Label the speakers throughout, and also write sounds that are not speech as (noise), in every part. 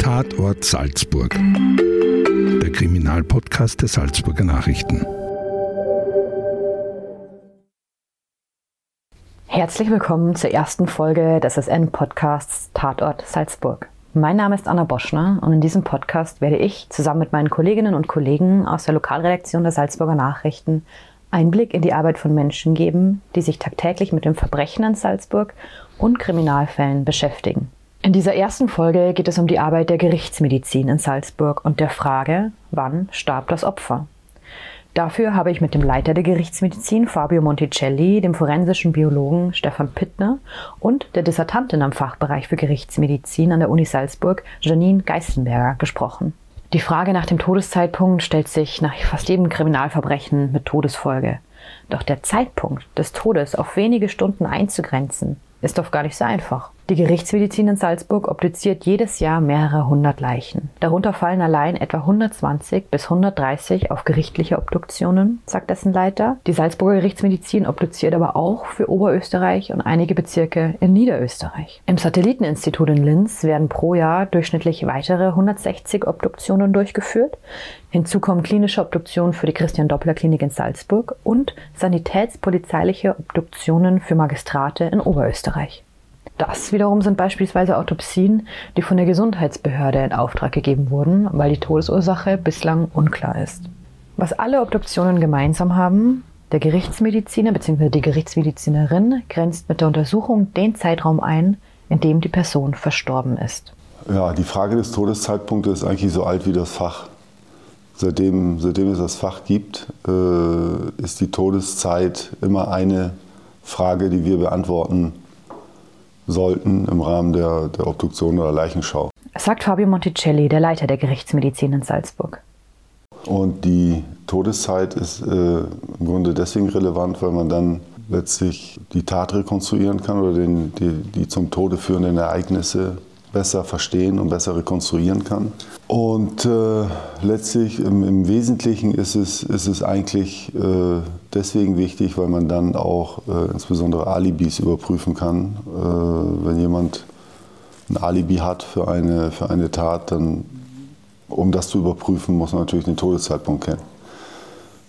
Speaker 1: Tatort Salzburg. Der Kriminalpodcast der Salzburger Nachrichten.
Speaker 2: Herzlich willkommen zur ersten Folge des SN-Podcasts Tatort Salzburg. Mein Name ist Anna Boschner und in diesem Podcast werde ich zusammen mit meinen Kolleginnen und Kollegen aus der Lokalredaktion der Salzburger Nachrichten Einblick in die Arbeit von Menschen geben, die sich tagtäglich mit dem Verbrechen in Salzburg und Kriminalfällen beschäftigen. In dieser ersten Folge geht es um die Arbeit der Gerichtsmedizin in Salzburg und der Frage, wann starb das Opfer? Dafür habe ich mit dem Leiter der Gerichtsmedizin Fabio Monticelli, dem forensischen Biologen Stefan Pittner und der Dissertantin am Fachbereich für Gerichtsmedizin an der Uni Salzburg Janine Geistenberger gesprochen. Die Frage nach dem Todeszeitpunkt stellt sich nach fast jedem Kriminalverbrechen mit Todesfolge. Doch der Zeitpunkt des Todes auf wenige Stunden einzugrenzen, ist oft gar nicht so einfach. Die Gerichtsmedizin in Salzburg obduziert jedes Jahr mehrere hundert Leichen. Darunter fallen allein etwa 120 bis 130 auf gerichtliche Obduktionen, sagt dessen Leiter. Die Salzburger Gerichtsmedizin obduziert aber auch für Oberösterreich und einige Bezirke in Niederösterreich. Im Satelliteninstitut in Linz werden pro Jahr durchschnittlich weitere 160 Obduktionen durchgeführt. Hinzu kommen klinische Obduktionen für die Christian Doppler Klinik in Salzburg und sanitätspolizeiliche Obduktionen für Magistrate in Oberösterreich. Das wiederum sind beispielsweise Autopsien, die von der Gesundheitsbehörde in Auftrag gegeben wurden, weil die Todesursache bislang unklar ist. Was alle Obduktionen gemeinsam haben, der Gerichtsmediziner bzw. die Gerichtsmedizinerin grenzt mit der Untersuchung den Zeitraum ein, in dem die Person verstorben ist.
Speaker 3: Ja, die Frage des Todeszeitpunktes ist eigentlich so alt wie das Fach. Seitdem, seitdem es das Fach gibt, äh, ist die Todeszeit immer eine Frage, die wir beantworten sollten im Rahmen der, der Obduktion oder Leichenschau.
Speaker 2: Sagt Fabio Monticelli, der Leiter der Gerichtsmedizin in Salzburg.
Speaker 3: Und die Todeszeit ist äh, im Grunde deswegen relevant, weil man dann letztlich die Tat rekonstruieren kann oder den, die, die zum Tode führenden Ereignisse besser verstehen und besser rekonstruieren kann. Und äh, letztlich im, im, Wesentlichen ist es, ist es eigentlich äh, deswegen wichtig, weil man dann auch äh, insbesondere Alibis überprüfen kann. Äh, wenn jemand ein Alibi hat für eine, für eine Tat, dann, um das zu überprüfen, muss man natürlich den Todeszeitpunkt kennen.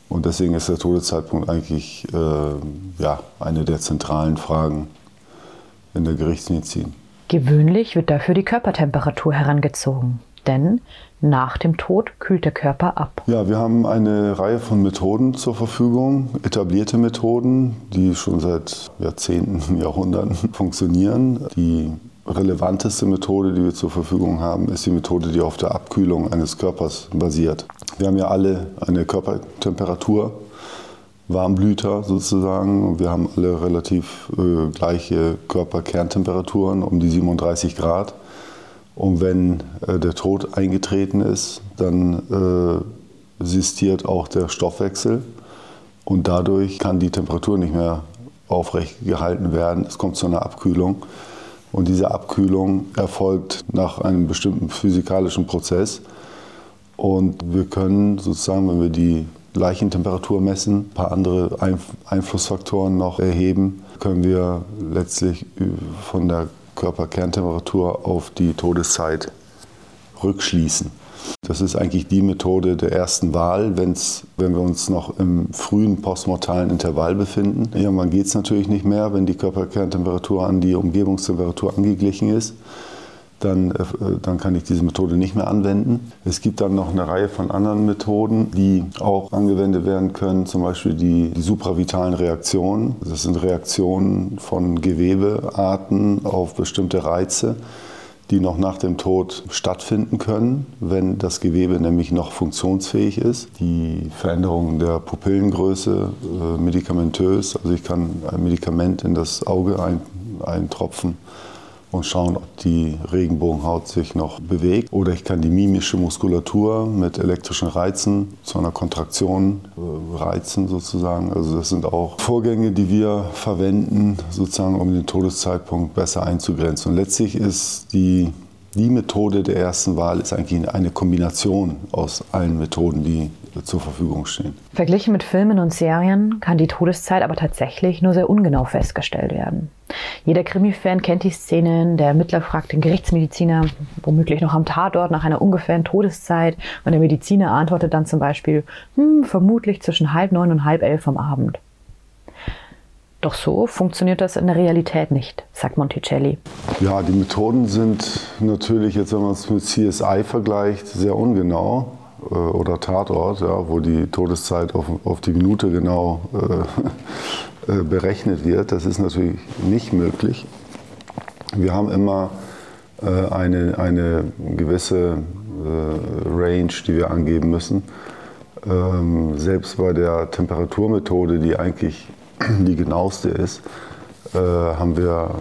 Speaker 3: Und deswegen ist der Todeszeitpunkt eigentlich äh, ja, eine der zentralen Fragen in der Gerichtsmedizin.
Speaker 2: Gewöhnlich wird dafür die Körpertemperatur herangezogen, denn nach dem Tod kühlt der Körper ab.
Speaker 3: Ja, wir haben eine Reihe von Methoden zur Verfügung, etablierte Methoden, die schon seit Jahrzehnten, (laughs) Jahrhunderten (laughs) funktionieren. Die relevanteste Methode, die wir zur Verfügung haben, ist die Methode, die auf der Abkühlung eines Körpers basiert. Wir haben ja alle eine Körpertemperatur Warmblüter sozusagen. Wir haben alle relativ äh, gleiche Körperkerntemperaturen um die 37 Grad. Und wenn äh, der Tod eingetreten ist, dann äh, sistiert auch der Stoffwechsel und dadurch kann die Temperatur nicht mehr aufrecht gehalten werden. Es kommt zu einer Abkühlung. Und diese Abkühlung erfolgt nach einem bestimmten physikalischen Prozess. Und wir können sozusagen, wenn wir die Leichentemperatur messen, ein paar andere Einflussfaktoren noch erheben, können wir letztlich von der Körperkerntemperatur auf die Todeszeit rückschließen. Das ist eigentlich die Methode der ersten Wahl, wenn's, wenn wir uns noch im frühen postmortalen Intervall befinden. Irgendwann geht es natürlich nicht mehr, wenn die Körperkerntemperatur an die Umgebungstemperatur angeglichen ist dann, äh, dann kann ich diese Methode nicht mehr anwenden. Es gibt dann noch eine Reihe von anderen Methoden, die auch angewendet werden können, zum Beispiel die, die supravitalen Reaktionen. Das sind Reaktionen von Gewebearten auf bestimmte Reize die noch nach dem Tod stattfinden können, wenn das Gewebe nämlich noch funktionsfähig ist. Die Veränderung der Pupillengröße äh, medikamentös, also ich kann ein Medikament in das Auge ein, eintropfen und schauen, ob die Regenbogenhaut sich noch bewegt. Oder ich kann die mimische Muskulatur mit elektrischen Reizen zu einer Kontraktion äh, reizen sozusagen. Also das sind auch Vorgänge, die wir verwenden, sozusagen, um den Todeszeitpunkt besser einzugrenzen. Und letztlich ist die die Methode der ersten Wahl ist eigentlich eine Kombination aus allen Methoden, die zur Verfügung stehen.
Speaker 2: Verglichen mit Filmen und Serien kann die Todeszeit aber tatsächlich nur sehr ungenau festgestellt werden. Jeder Krimi-Fan kennt die Szenen, der Ermittler fragt den Gerichtsmediziner, womöglich noch am Tatort nach einer ungefähren Todeszeit und der Mediziner antwortet dann zum Beispiel, hm, vermutlich zwischen halb neun und halb elf am Abend. Doch so funktioniert das in der Realität nicht, sagt Monticelli.
Speaker 3: Ja, die Methoden sind natürlich, jetzt wenn man es mit CSI vergleicht, sehr ungenau äh, oder Tatort, ja, wo die Todeszeit auf, auf die Minute genau äh, (laughs) äh, berechnet wird. Das ist natürlich nicht möglich. Wir haben immer äh, eine, eine gewisse äh, Range, die wir angeben müssen. Ähm, selbst bei der Temperaturmethode, die eigentlich (clears throat) die genaueste ist, haben wir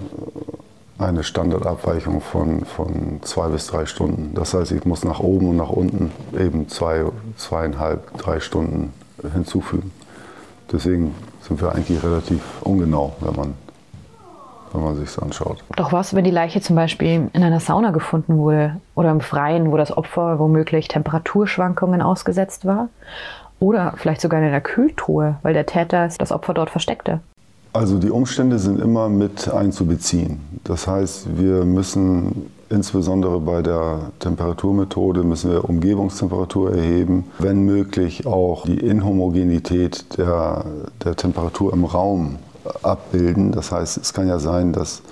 Speaker 3: eine Standardabweichung von, von zwei bis drei Stunden. Das heißt, ich muss nach oben und nach unten eben zwei, zweieinhalb, drei Stunden hinzufügen. Deswegen sind wir eigentlich relativ ungenau, wenn man, wenn man sich anschaut.
Speaker 2: Doch was, wenn die Leiche zum Beispiel in einer Sauna gefunden wurde oder im Freien, wo das Opfer womöglich Temperaturschwankungen ausgesetzt war? Oder vielleicht sogar in einer Kühltruhe, weil der Täter das Opfer dort versteckte?
Speaker 3: Also die Umstände sind immer mit einzubeziehen. Das heißt, wir müssen insbesondere bei der Temperaturmethode müssen wir Umgebungstemperatur erheben, wenn möglich auch die Inhomogenität der, der Temperatur im Raum abbilden. Das heißt, es kann ja sein, dass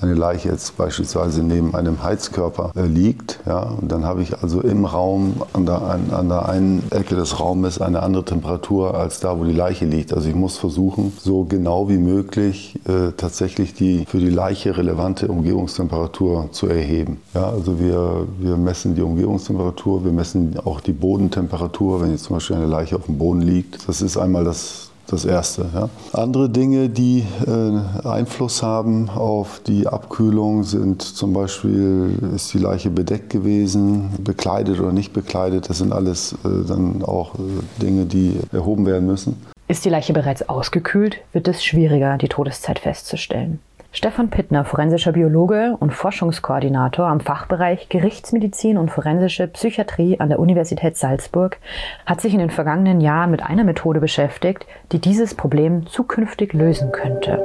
Speaker 3: eine Leiche jetzt beispielsweise neben einem Heizkörper äh, liegt, ja, und dann habe ich also im Raum an der, an, der einen Ecke des Raumes eine andere Temperatur als da, wo die Leiche liegt. Also ich muss versuchen, so genau wie möglich äh, tatsächlich die für die Leiche relevante Umgebungstemperatur zu erheben. Ja, also wir, wir messen die Umgebungstemperatur, wir messen auch die Bodentemperatur, wenn jetzt zum Beispiel eine Leiche auf dem Boden liegt. Das ist einmal das das Erste. Ja. Andere Dinge, die äh, Einfluss haben auf die Abkühlung, sind zum Beispiel, ist die Leiche bedeckt gewesen, bekleidet oder nicht bekleidet. Das sind alles äh, dann auch äh, Dinge, die erhoben werden müssen.
Speaker 2: Ist die Leiche bereits ausgekühlt, wird es schwieriger, die Todeszeit festzustellen. Stefan Pittner, forensischer Biologe und Forschungskoordinator am Fachbereich Gerichtsmedizin und forensische Psychiatrie an der Universität Salzburg, hat sich in den vergangenen Jahren mit einer Methode beschäftigt, die dieses Problem zukünftig lösen könnte.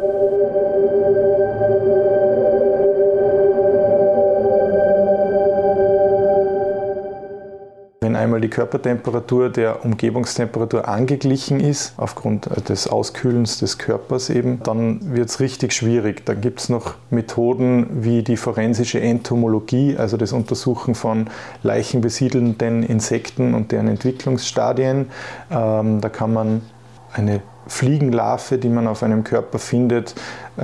Speaker 4: Wenn einmal die Körpertemperatur der Umgebungstemperatur angeglichen ist, aufgrund des Auskühlens des Körpers eben, dann wird es richtig schwierig. Dann gibt es noch Methoden wie die forensische Entomologie, also das Untersuchen von leichenbesiedelnden Insekten und deren Entwicklungsstadien. Ähm, da kann man eine Fliegenlarve, die man auf einem Körper findet, äh,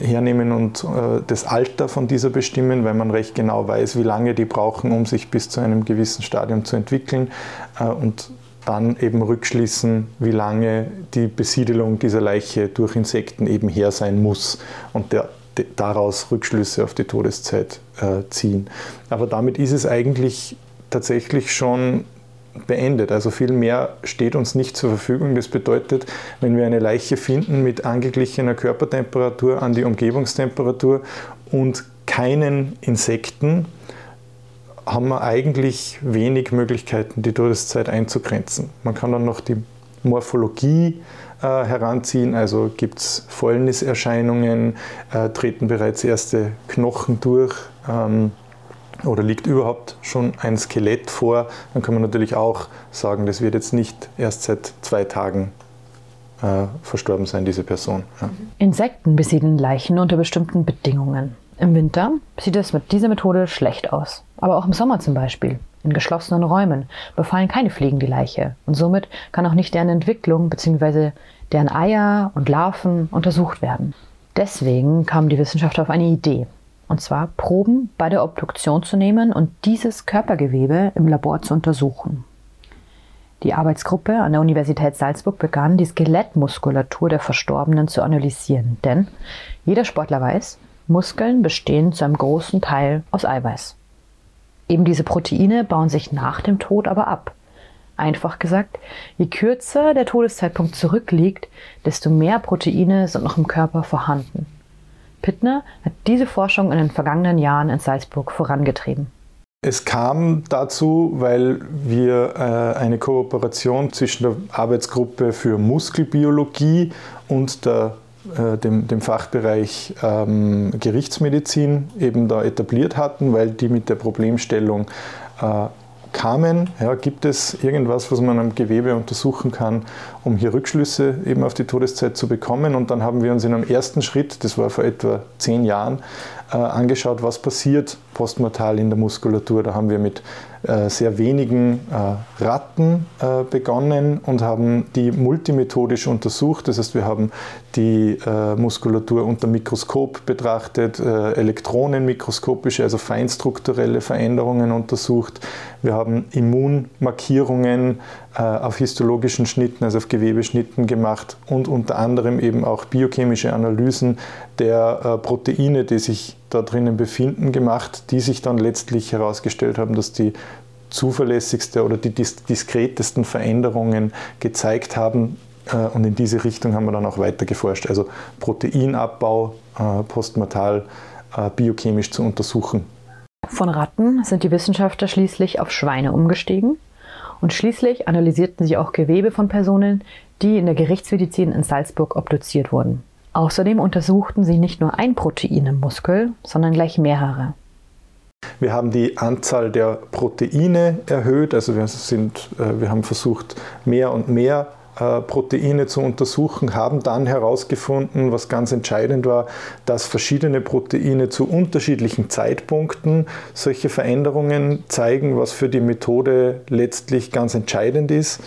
Speaker 4: hernehmen und äh, das Alter von dieser bestimmen, weil man recht genau weiß, wie lange die brauchen, um sich bis zu einem gewissen Stadium zu entwickeln äh, und dann eben rückschließen, wie lange die Besiedelung dieser Leiche durch Insekten eben her sein muss und der, daraus Rückschlüsse auf die Todeszeit ziehen. Aber damit ist es eigentlich tatsächlich schon beendet. Also viel mehr steht uns nicht zur Verfügung. Das bedeutet, wenn wir eine Leiche finden mit angeglichener Körpertemperatur an die Umgebungstemperatur und keinen Insekten, haben wir eigentlich wenig Möglichkeiten, die Todeszeit einzugrenzen. Man kann dann noch die Morphologie äh, heranziehen, also gibt es Fäulniserscheinungen, äh, treten bereits erste Knochen durch. Ähm, oder liegt überhaupt schon ein Skelett vor, dann kann man natürlich auch sagen, das wird jetzt nicht erst seit zwei Tagen äh, verstorben sein, diese Person. Ja.
Speaker 2: Insekten besiedeln Leichen unter bestimmten Bedingungen. Im Winter sieht es mit dieser Methode schlecht aus. Aber auch im Sommer zum Beispiel. In geschlossenen Räumen befallen keine Fliegen die Leiche und somit kann auch nicht deren Entwicklung bzw. deren Eier und Larven untersucht werden. Deswegen kam die Wissenschaft auf eine Idee und zwar Proben bei der Obduktion zu nehmen und dieses Körpergewebe im Labor zu untersuchen. Die Arbeitsgruppe an der Universität Salzburg begann, die Skelettmuskulatur der Verstorbenen zu analysieren, denn jeder Sportler weiß, Muskeln bestehen zu einem großen Teil aus Eiweiß. Eben diese Proteine bauen sich nach dem Tod aber ab. Einfach gesagt, je kürzer der Todeszeitpunkt zurückliegt, desto mehr Proteine sind noch im Körper vorhanden. Pittner hat diese Forschung in den vergangenen Jahren in Salzburg vorangetrieben.
Speaker 4: Es kam dazu, weil wir äh, eine Kooperation zwischen der Arbeitsgruppe für Muskelbiologie und der, äh, dem, dem, Fachbereich ähm, Gerichtsmedizin eben da etabliert hatten, weil die mit der Problemstellung äh, kamen. Ja, gibt es irgendwas, was man am Gewebe untersuchen kann, um hier Rückschlüsse eben auf die Todeszeit zu bekommen? Und dann haben wir uns in einem ersten Schritt, das war vor etwa zehn Jahren, äh, angeschaut, was passiert postmortal in der Muskulatur. Da haben wir mit sehr wenigen äh, Ratten äh, begonnen und haben die multimethodisch untersucht. Das heißt, wir haben die äh, Muskulatur unter Mikroskop betrachtet, äh, elektronenmikroskopische, also feinstrukturelle Veränderungen untersucht. Wir haben Immunmarkierungen auf histologischen Schnitten, also auf Gewebeschnitten gemacht und unter anderem eben auch biochemische Analysen der Proteine, die sich da drinnen befinden, gemacht, die sich dann letztlich herausgestellt haben, dass die zuverlässigste oder die diskretesten Veränderungen gezeigt haben. Äh, und in diese Richtung haben wir dann auch weiter geforscht. Also Proteinabbau äh, postmortal äh, biochemisch zu untersuchen.
Speaker 2: Von Ratten sind die Wissenschaftler schließlich auf Schweine umgestiegen und schließlich analysierten sie auch Gewebe von Personen, die in der Gerichtsmedizin in Salzburg obduziert wurden. Außerdem untersuchten sie nicht nur ein Protein im Muskel, sondern gleich mehrere.
Speaker 4: Wir haben die Anzahl der Proteine erhöht, also wir, sind, äh, wir haben versucht, mehr und mehr äh, Proteine zu untersuchen, haben dann herausgefunden, was ganz entscheidend war, dass verschiedene Proteine zu unterschiedlichen Zeitpunkten solche Veränderungen zeigen, was für die Methode letztlich ganz entscheidend ist.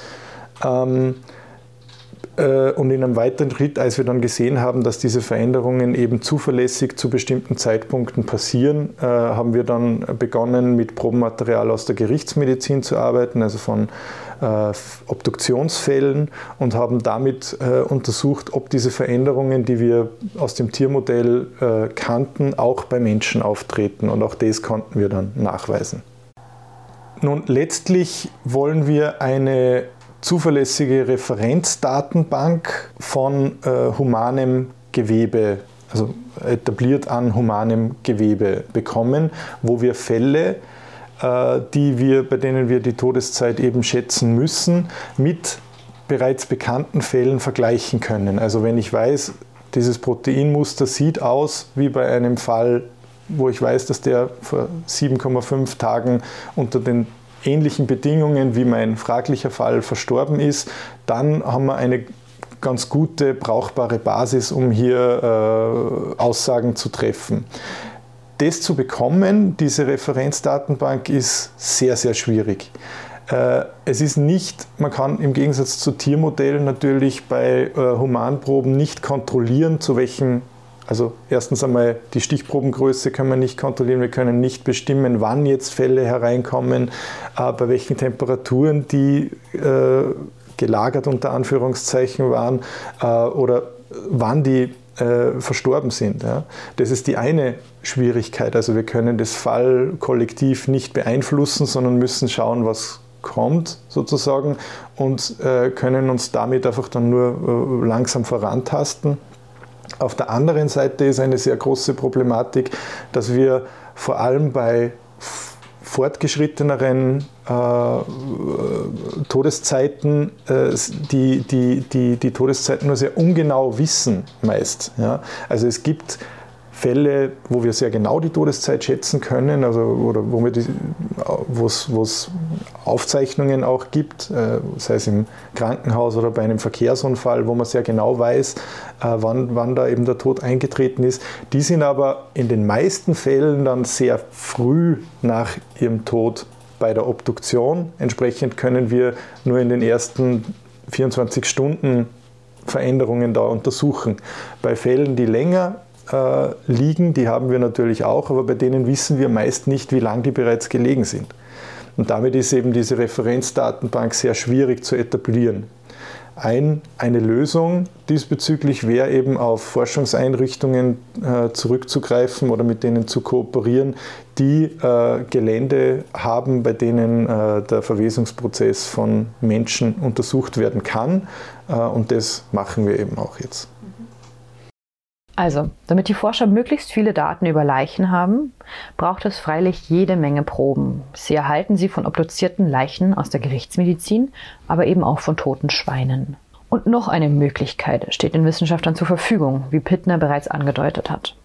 Speaker 4: Äh, und in einem weiteren Schritt, als wir dann gesehen haben, dass diese Veränderungen eben zuverlässig zu bestimmten Zeitpunkten passieren, äh, haben wir dann begonnen, mit Probenmaterial aus der Gerichtsmedizin zu arbeiten, also von äh, Obduktionsfällen und haben damit untersucht, ob diese Veränderungen, die wir aus dem Tiermodell kannten, auch bei Menschen auftreten. Und auch das konnten wir dann nachweisen. Nun, letztlich wollen wir eine zuverlässige Referenzdatenbank von äh, humanem Gewebe, also etabliert an humanem Gewebe bekommen, wo wir Fälle, äh, die wir, bei denen wir die Todeszeit eben schätzen müssen, mit bereits bekannten Fällen vergleichen können. Also wenn ich weiß, dieses Proteinmuster sieht aus wie bei einem Fall, wo ich weiß, dass der vor 7,5 Tagen unter den ähnlichen Bedingungen wie mein fraglicher Fall verstorben ist, dann haben wir eine ganz gute, brauchbare Basis, um hier äh, Aussagen zu treffen. Das zu bekommen, diese Referenzdatenbank, ist sehr, sehr schwierig. Äh, es ist nicht, man kann im Gegensatz zu Tiermodellen natürlich bei äh, Humanproben nicht kontrollieren, zu welchem also erstens einmal die Stichprobengröße können wir nicht kontrollieren, wir können nicht bestimmen, wann jetzt Fälle hereinkommen, äh, bei welchen Temperaturen die äh, gelagert unter Anführungszeichen waren äh, oder wann die äh, verstorben sind. Ja. Das ist die eine Schwierigkeit. Also wir können das Fall kollektiv nicht beeinflussen, sondern müssen schauen, was kommt sozusagen und äh, können uns damit einfach dann nur äh, langsam vorantasten. Auf der anderen Seite ist eine sehr große Problematik, dass wir vor allem bei fortgeschritteneren äh, Todeszeiten äh, die, die, die, die Todeszeiten nur sehr ungenau wissen meist. Ja? Also es gibt Fälle, wo wir sehr genau die Todeszeit schätzen können, also oder wo es Aufzeichnungen auch gibt, äh, sei es im Krankenhaus oder bei einem Verkehrsunfall, wo man sehr genau weiß, äh, wann, wann da eben der Tod eingetreten ist. Die sind aber in den meisten Fällen dann sehr früh nach ihrem Tod bei der Obduktion. Entsprechend können wir nur in den ersten 24 Stunden Veränderungen da untersuchen. Bei Fällen, die länger äh, liegen, die haben wir natürlich auch, aber bei denen wissen wir meist nicht, wie lange die bereits gelegen sind. Und damit ist eben diese Referenzdatenbank sehr schwierig zu etablieren. Ein, eine Lösung diesbezüglich wäre eben auf Forschungseinrichtungen äh, zurückzugreifen oder mit denen zu kooperieren, die äh, Gelände haben, bei denen äh, der Verwesungsprozess von Menschen untersucht werden kann. Äh, und das machen wir eben auch jetzt.
Speaker 2: Also, damit die Forscher möglichst viele Daten über Leichen haben, braucht es freilich jede Menge Proben. Sie erhalten sie von obduzierten Leichen aus der Gerichtsmedizin, aber eben auch von toten Schweinen. Und noch eine Möglichkeit steht den Wissenschaftlern zur Verfügung, wie Pittner bereits angedeutet hat.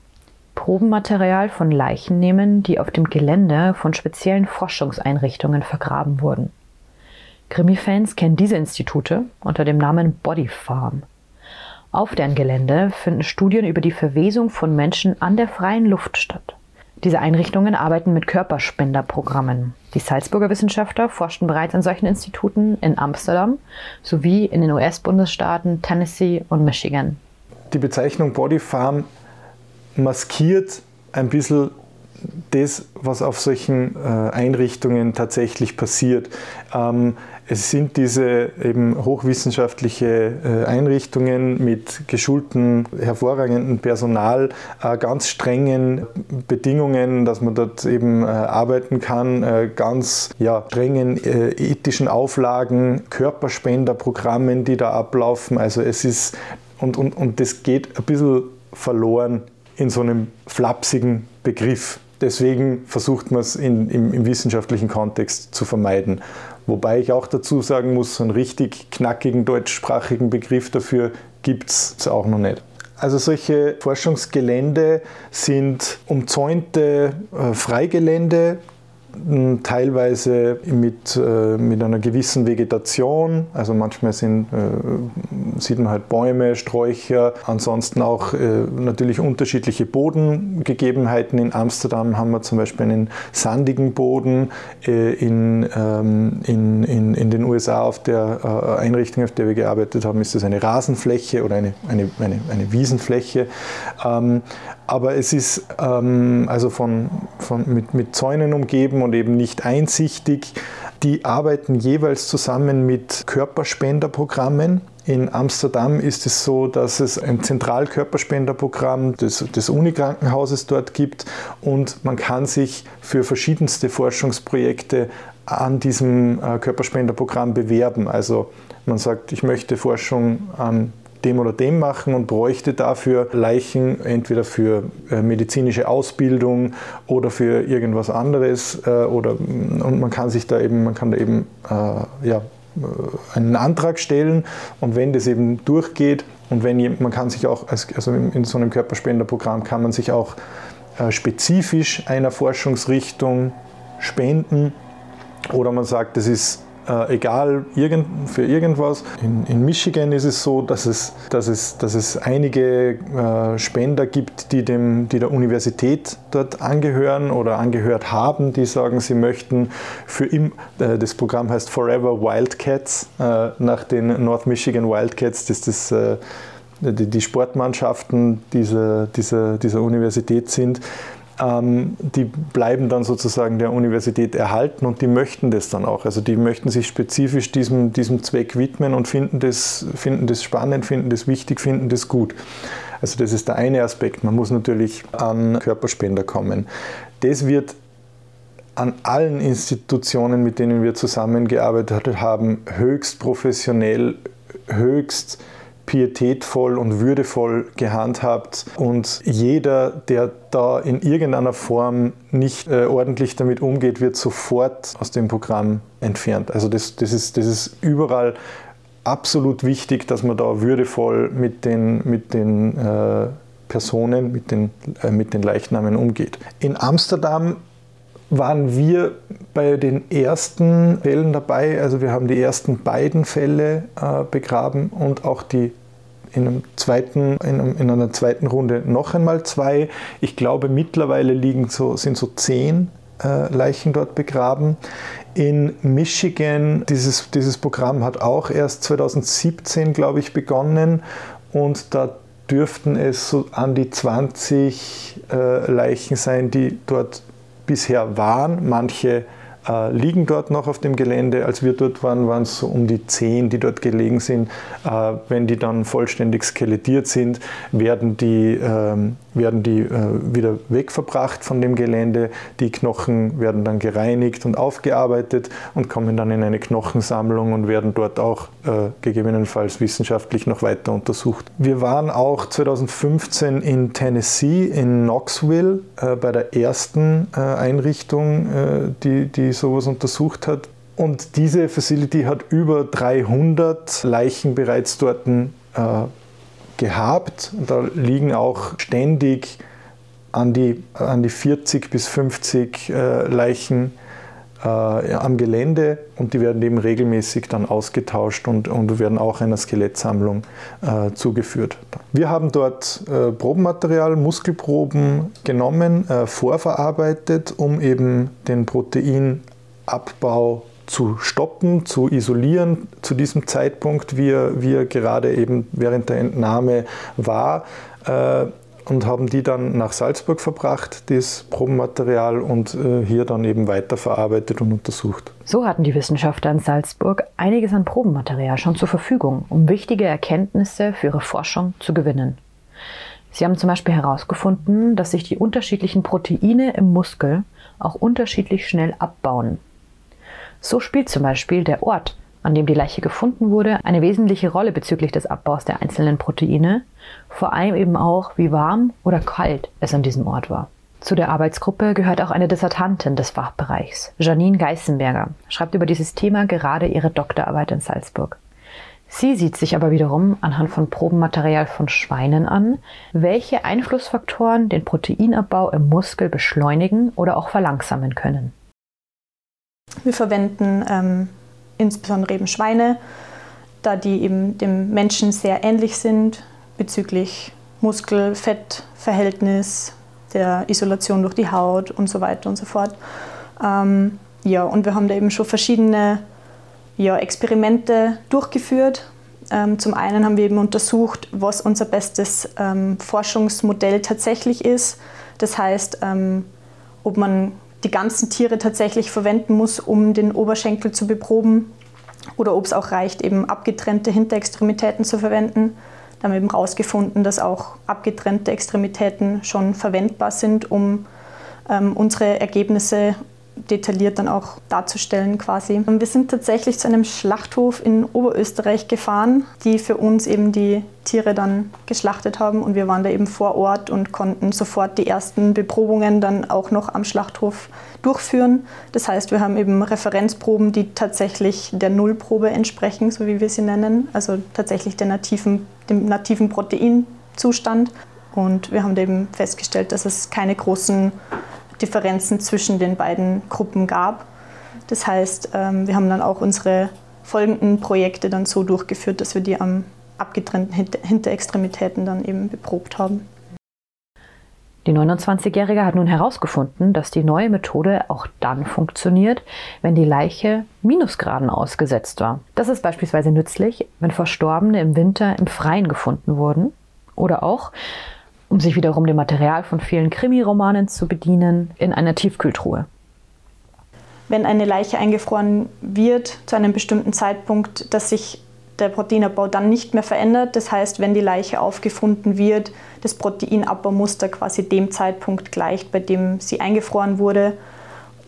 Speaker 2: Probenmaterial von Leichen nehmen, die auf dem Gelände von speziellen Forschungseinrichtungen vergraben wurden. Krimi-Fans kennen diese Institute unter dem Namen Body Farm. Auf deren Gelände finden Studien über die Verwesung von Menschen an der freien Luft statt. Diese Einrichtungen arbeiten mit Körperspenderprogrammen. Die Salzburger Wissenschaftler forschten bereits an solchen Instituten in Amsterdam sowie in den US-Bundesstaaten Tennessee und Michigan.
Speaker 4: Die Bezeichnung Body Farm maskiert ein bisschen das, was auf solchen äh, Einrichtungen tatsächlich passiert. Es sind diese eben hochwissenschaftliche äh, Einrichtungen mit geschultem, hervorragendem Personal, äh, ganz strengen Bedingungen, dass man dort eben arbeiten kann, ganz ja, strengen ethischen Auflagen, Körperspenderprogrammen, die da ablaufen. Also es ist, und, und, und das geht ein bisschen verloren in so einem flapsigen Begriff. Deswegen versucht man es im, im, wissenschaftlichen Kontext zu vermeiden. Wobei ich auch dazu sagen muss, so einen richtig knackigen deutschsprachigen Begriff dafür gibt es auch noch nicht. Also solche Forschungsgelände sind umzäunte äh, Freigelände, teilweise mit, äh, mit einer gewissen Vegetation. Also manchmal sind, äh, sieht man halt Bäume, Sträucher, ansonsten auch äh, natürlich unterschiedliche Bodengegebenheiten. In Amsterdam haben wir zum Beispiel einen sandigen Boden. Äh, in, ähm, in, in, in den USA auf der äh, Einrichtung, auf der wir gearbeitet haben, ist das eine Rasenfläche oder eine, eine, eine, eine Wiesenfläche. Ähm, aber es ist ähm, also von, von, mit, mit Zäunen umgeben und eben nicht einsichtig. Die arbeiten jeweils zusammen mit Körperspenderprogrammen. In Amsterdam ist es so, dass es ein Zentralkörperspenderprogramm des, des Unikrankenhauses dort gibt und man kann sich für verschiedenste Forschungsprojekte an diesem äh, Körperspenderprogramm bewerben. Also man sagt, ich möchte Forschung an dem oder dem machen und bräuchte dafür Leichen entweder für äh, medizinische Ausbildung oder für irgendwas anderes äh, oder und man kann sich da eben man kann da eben äh, ja, einen Antrag stellen und wenn das eben durchgeht und wenn man kann sich auch also in so einem Körperspenderprogramm kann man sich auch spezifisch einer Forschungsrichtung spenden oder man sagt, das ist äh, egal irgend, für irgendwas. In, in, Michigan ist es so, dass es, dass es, dass es einige äh, Spender gibt, die, dem, die der Universität dort angehören oder angehört haben, die sagen, sie möchten für im, äh, das Programm heißt Forever Wildcats, äh, nach den North Michigan Wildcats, das das äh, die Sportmannschaften dieser, dieser, dieser Universität sind, die bleiben dann sozusagen der Universität erhalten und die möchten das dann auch. Also die möchten sich spezifisch diesem, diesem Zweck widmen und finden das, finden das spannend, finden das wichtig, finden das gut. Also das ist der eine Aspekt. Man muss natürlich an Körperspender kommen. Das wird an allen Institutionen, mit denen wir zusammengearbeitet haben, höchst professionell, höchst pietätvoll und würdevoll gehandhabt und jeder, der da in irgendeiner Form nicht äh, ordentlich damit umgeht, wird sofort aus dem Programm entfernt. Also das, das, ist, das ist überall absolut wichtig, dass man da würdevoll mit den, mit den äh, Personen, mit den, äh, mit den Leichnamen umgeht. In Amsterdam waren wir bei den ersten Fällen dabei. Also wir haben die ersten beiden Fälle äh, begraben und auch die in, zweiten, in, einem, in, einer zweiten Runde noch einmal zwei. Ich glaube, mittlerweile liegen so, sind so zehn äh, Leichen dort begraben. In Michigan, dieses, dieses Programm hat auch erst 2017, glaube ich, begonnen und da dürften es so an die 20 äh, Leichen sein, die dort bisher waren. Manche äh, liegen dort noch auf dem Gelände. Als wir dort waren, waren es so um die zehn, die dort gelegen sind. Äh, wenn die dann vollständig skelettiert sind, werden die, ähm, werden die äh, wieder wegverbracht von dem Gelände. Die Knochen werden dann gereinigt und aufgearbeitet und kommen dann in eine Knochensammlung und werden dort auch äh, gegebenenfalls wissenschaftlich noch weiter untersucht. Wir waren auch 2015 in Tennessee, in Knoxville, äh, bei der ersten äh, Einrichtung, äh, die, die sowas untersucht hat. Und diese Facility hat über 300 Leichen bereits dort äh, gehabt. Da liegen auch ständig an die, an die 40 bis 50 äh, Leichen am Gelände und die werden eben regelmäßig dann ausgetauscht und, und werden auch einer Skelettsammlung äh, zugeführt. Wir haben dort äh, Probenmaterial, Muskelproben genommen, äh, vorverarbeitet, um eben den Proteinabbau zu stoppen, zu isolieren zu diesem Zeitpunkt, wie er, wie er gerade eben während der Entnahme war äh, und haben die dann nach Salzburg verbracht, das Probenmaterial, und äh, hier dann eben weiterverarbeitet und untersucht.
Speaker 2: So hatten die Wissenschaftler in Salzburg einiges an Probenmaterial schon zur Verfügung, um wichtige Erkenntnisse für ihre Forschung zu gewinnen. Sie haben zum Beispiel herausgefunden, dass sich die unterschiedlichen Proteine im Muskel auch unterschiedlich schnell abbauen. So spielt zum Beispiel der Ort, an dem die Leiche gefunden wurde, eine wesentliche Rolle bezüglich des Abbaus der einzelnen Proteine, vor allem eben auch, wie warm oder kalt es an diesem Ort war. Zu der Arbeitsgruppe gehört auch eine Dissertantin des Fachbereichs, Janine Geißenberger, schreibt über dieses Thema gerade ihre Doktorarbeit in Salzburg. Sie sieht sich aber wiederum anhand von Probenmaterial von Schweinen an, welche Einflussfaktoren den Proteinabbau im Muskel beschleunigen oder auch verlangsamen können.
Speaker 5: Wir verwenden ähm, insbesondere eben Schweine, da die eben dem Menschen sehr ähnlich sind bezüglich Muskel-Fett-Verhältnis, der Isolation durch die Haut und so weiter und so fort. Ähm, ja, und wir haben da eben schon verschiedene ja, Experimente durchgeführt. Ähm, zum einen haben wir eben untersucht, was unser bestes ähm, Forschungsmodell tatsächlich ist. Das heißt, ähm, ob man die ganzen Tiere tatsächlich verwenden muss, um den Oberschenkel zu beproben oder ob es auch reicht, eben abgetrennte Hinterextremitäten zu verwenden. Da haben wir eben herausgefunden, dass auch abgetrennte Extremitäten schon verwendbar sind, um ähm, unsere Ergebnisse detailliert dann auch darzustellen quasi. Wir sind tatsächlich zu einem Schlachthof in Oberösterreich gefahren, die für uns eben die Tiere dann geschlachtet haben und wir waren da eben vor Ort und konnten sofort die ersten Beprobungen dann auch noch am Schlachthof durchführen. Das heißt, wir haben eben Referenzproben, die tatsächlich der Nullprobe entsprechen, so wie wir sie nennen, also tatsächlich der nativen, dem nativen Proteinzustand. Und wir haben eben festgestellt, dass es keine großen Differenzen zwischen den beiden Gruppen gab. Das heißt, ähm, wir haben dann auch unsere folgenden Projekte dann so durchgeführt, dass wir die am abgetrennten Hinterextremitäten dann eben beprobt haben.
Speaker 2: Die 29-Jährige hat nun herausgefunden, dass die neue Methode auch dann funktioniert, wenn die Leiche Minusgraden ausgesetzt war. Das ist beispielsweise nützlich, wenn Verstorbene im Winter im Freien gefunden wurden oder auch, um sich wiederum dem Material von vielen Krimiromanen zu bedienen, in einer Tiefkühltruhe.
Speaker 5: Wenn eine Leiche eingefroren wird zu einem bestimmten Zeitpunkt, dass sich der Proteinabbau dann nicht mehr verändert. Das heißt, wenn die Leiche aufgefunden wird, das Proteinabbaumuster quasi dem Zeitpunkt gleicht, bei dem sie eingefroren wurde.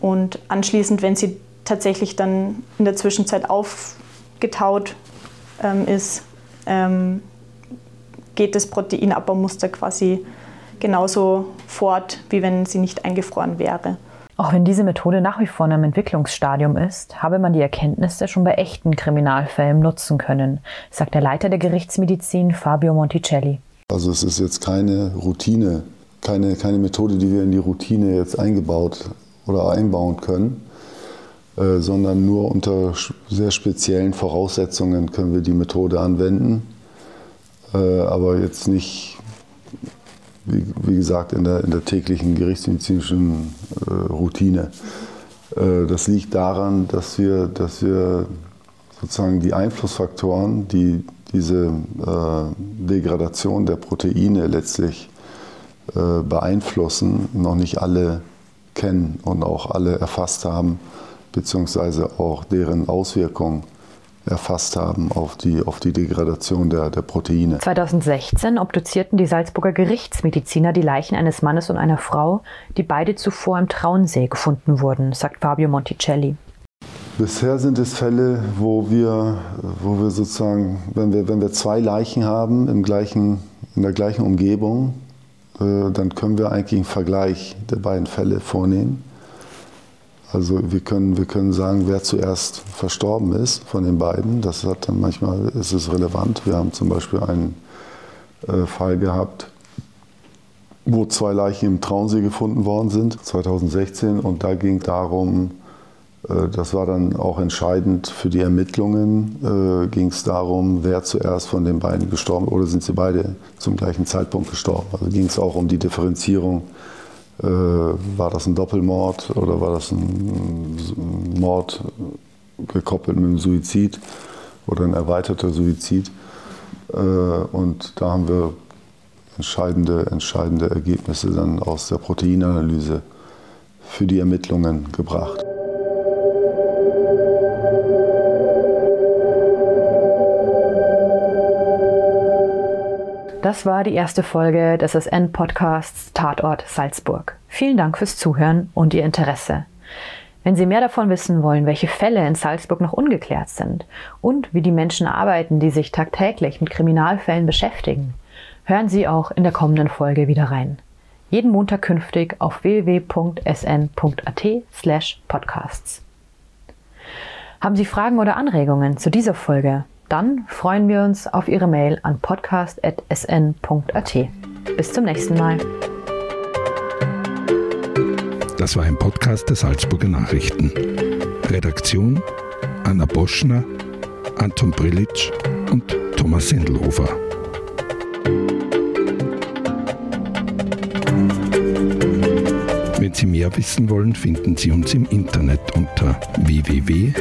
Speaker 5: Und anschließend, wenn sie tatsächlich dann in der Zwischenzeit aufgetaut ähm, ist, ähm, geht das Proteinabbaumuster quasi genauso fort, wie wenn sie nicht eingefroren wäre.
Speaker 2: Auch wenn diese Methode nach wie vor in einem Entwicklungsstadium ist, habe man die Erkenntnisse schon bei echten Kriminalfällen nutzen können, sagt der Leiter der Gerichtsmedizin Fabio Monticelli.
Speaker 3: Also es ist jetzt keine Routine, keine, keine Methode, die wir in die Routine jetzt eingebaut oder einbauen können, äh, sondern nur unter sehr speziellen Voraussetzungen können wir die Methode anwenden aber jetzt nicht, wie, wie, gesagt, in der, in der täglichen gerichtsmedizinischen äh, Routine. Äh, das liegt daran, dass wir, dass wir sozusagen die Einflussfaktoren, die diese äh, Degradation der Proteine letztlich äh, beeinflussen, noch nicht alle kennen und auch alle erfasst haben beziehungsweise auch deren Auswirkungen erfasst haben auf die, auf die Degradation der, der Proteine.
Speaker 2: 2016 obduzierten die Salzburger Gerichtsmediziner die Leichen eines Mannes und einer Frau, die beide zuvor im Traunsee gefunden wurden, sagt Fabio Monticelli.
Speaker 3: Bisher sind es Fälle, wo wir, wo wir sozusagen, wenn wir, wenn wir zwei Leichen haben im gleichen, in der gleichen Umgebung, äh, dann können wir eigentlich einen Vergleich der beiden Fälle vornehmen. Also wir können, wir können sagen, wer zuerst verstorben ist von den beiden. Das hat dann manchmal ist es relevant. Wir haben zum Beispiel einen äh, Fall gehabt, wo zwei Leichen im Traunsee gefunden worden sind, 2016. Und da ging darum, äh, das war dann auch entscheidend für die Ermittlungen, äh, ging es darum, wer zuerst von den beiden gestorben oder sind sie beide zum gleichen Zeitpunkt gestorben. Also ging es auch um die Differenzierung war das ein Doppelmord oder war das ein Mord gekoppelt mit einem Suizid oder ein erweiterter Suizid. Äh, und da haben wir entscheidende, entscheidende Ergebnisse dann aus der Proteinanalyse für die Ermittlungen gebracht.
Speaker 2: Das war die erste Folge des SN-Podcasts Tatort Salzburg. Vielen Dank fürs Zuhören und Ihr Interesse. Wenn Sie mehr davon wissen wollen, welche Fälle in Salzburg noch ungeklärt sind und wie die Menschen arbeiten, die sich tagtäglich mit Kriminalfällen beschäftigen, hören Sie auch in der kommenden Folge wieder rein. Jeden Montag künftig auf www.sn.at slash podcasts. Haben Sie Fragen oder Anregungen zu dieser Folge? Dann freuen wir uns auf Ihre Mail an podcast.sn.at. Bis zum nächsten Mal.
Speaker 1: Das war ein Podcast der Salzburger Nachrichten. Redaktion Anna Boschner, Anton Brillitsch und Thomas Sendelhofer. Wenn Sie mehr wissen wollen, finden Sie uns im Internet unter www.sn.at.